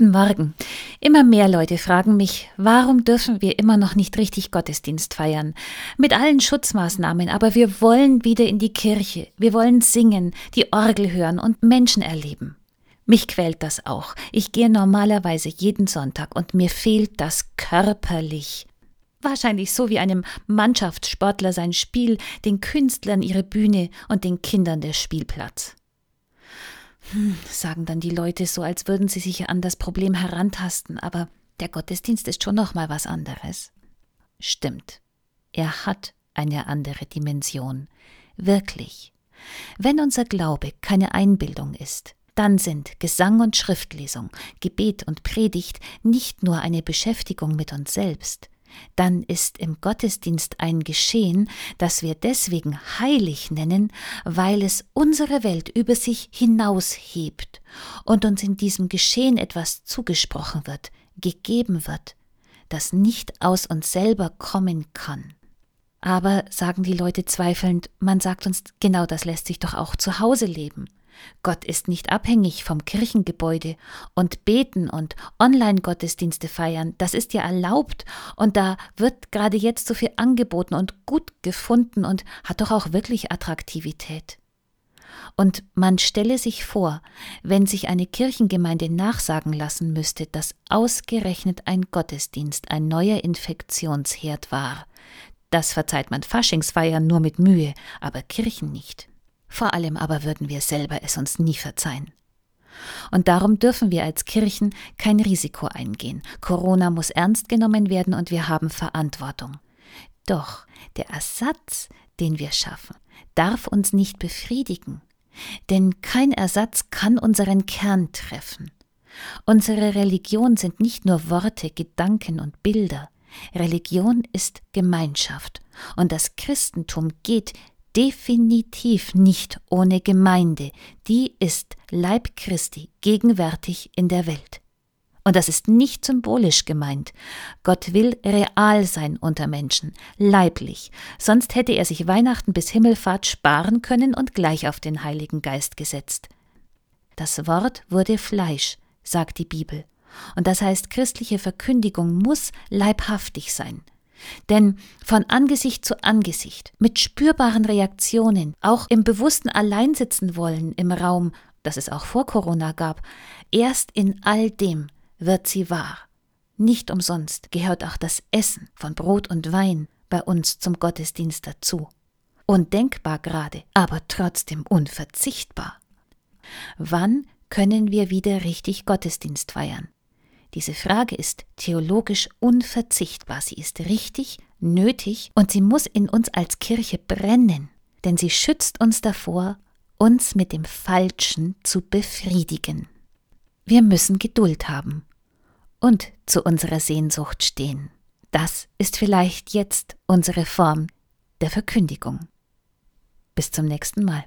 Guten Morgen. Immer mehr Leute fragen mich, warum dürfen wir immer noch nicht richtig Gottesdienst feiern? Mit allen Schutzmaßnahmen, aber wir wollen wieder in die Kirche. Wir wollen singen, die Orgel hören und Menschen erleben. Mich quält das auch. Ich gehe normalerweise jeden Sonntag und mir fehlt das körperlich. Wahrscheinlich so wie einem Mannschaftssportler sein Spiel, den Künstlern ihre Bühne und den Kindern der Spielplatz. Hm, sagen dann die Leute so, als würden sie sich an das Problem herantasten, aber der Gottesdienst ist schon noch mal was anderes. Stimmt. Er hat eine andere Dimension. Wirklich. Wenn unser Glaube keine Einbildung ist, dann sind Gesang und Schriftlesung, Gebet und Predigt nicht nur eine Beschäftigung mit uns selbst, dann ist im Gottesdienst ein Geschehen, das wir deswegen heilig nennen, weil es unsere Welt über sich hinaushebt und uns in diesem Geschehen etwas zugesprochen wird, gegeben wird, das nicht aus uns selber kommen kann. Aber, sagen die Leute zweifelnd, man sagt uns, genau das lässt sich doch auch zu Hause leben. Gott ist nicht abhängig vom Kirchengebäude und beten und Online-Gottesdienste feiern, das ist ja erlaubt und da wird gerade jetzt so viel angeboten und gut gefunden und hat doch auch wirklich Attraktivität. Und man stelle sich vor, wenn sich eine Kirchengemeinde nachsagen lassen müsste, dass ausgerechnet ein Gottesdienst ein neuer Infektionsherd war. Das verzeiht man Faschingsfeiern nur mit Mühe, aber Kirchen nicht. Vor allem aber würden wir selber es uns nie verzeihen. Und darum dürfen wir als Kirchen kein Risiko eingehen. Corona muss ernst genommen werden und wir haben Verantwortung. Doch der Ersatz, den wir schaffen, darf uns nicht befriedigen. Denn kein Ersatz kann unseren Kern treffen. Unsere Religion sind nicht nur Worte, Gedanken und Bilder. Religion ist Gemeinschaft. Und das Christentum geht definitiv nicht ohne Gemeinde, die ist Leib Christi gegenwärtig in der Welt. Und das ist nicht symbolisch gemeint. Gott will real sein unter Menschen, leiblich, sonst hätte er sich Weihnachten bis Himmelfahrt sparen können und gleich auf den Heiligen Geist gesetzt. Das Wort wurde Fleisch, sagt die Bibel, und das heißt, christliche Verkündigung muss leibhaftig sein. Denn von Angesicht zu Angesicht, mit spürbaren Reaktionen, auch im bewussten Alleinsitzen wollen im Raum, das es auch vor Corona gab, erst in all dem wird sie wahr. Nicht umsonst gehört auch das Essen von Brot und Wein bei uns zum Gottesdienst dazu. Undenkbar gerade, aber trotzdem unverzichtbar. Wann können wir wieder richtig Gottesdienst feiern? Diese Frage ist theologisch unverzichtbar. Sie ist richtig, nötig und sie muss in uns als Kirche brennen, denn sie schützt uns davor, uns mit dem Falschen zu befriedigen. Wir müssen Geduld haben und zu unserer Sehnsucht stehen. Das ist vielleicht jetzt unsere Form der Verkündigung. Bis zum nächsten Mal.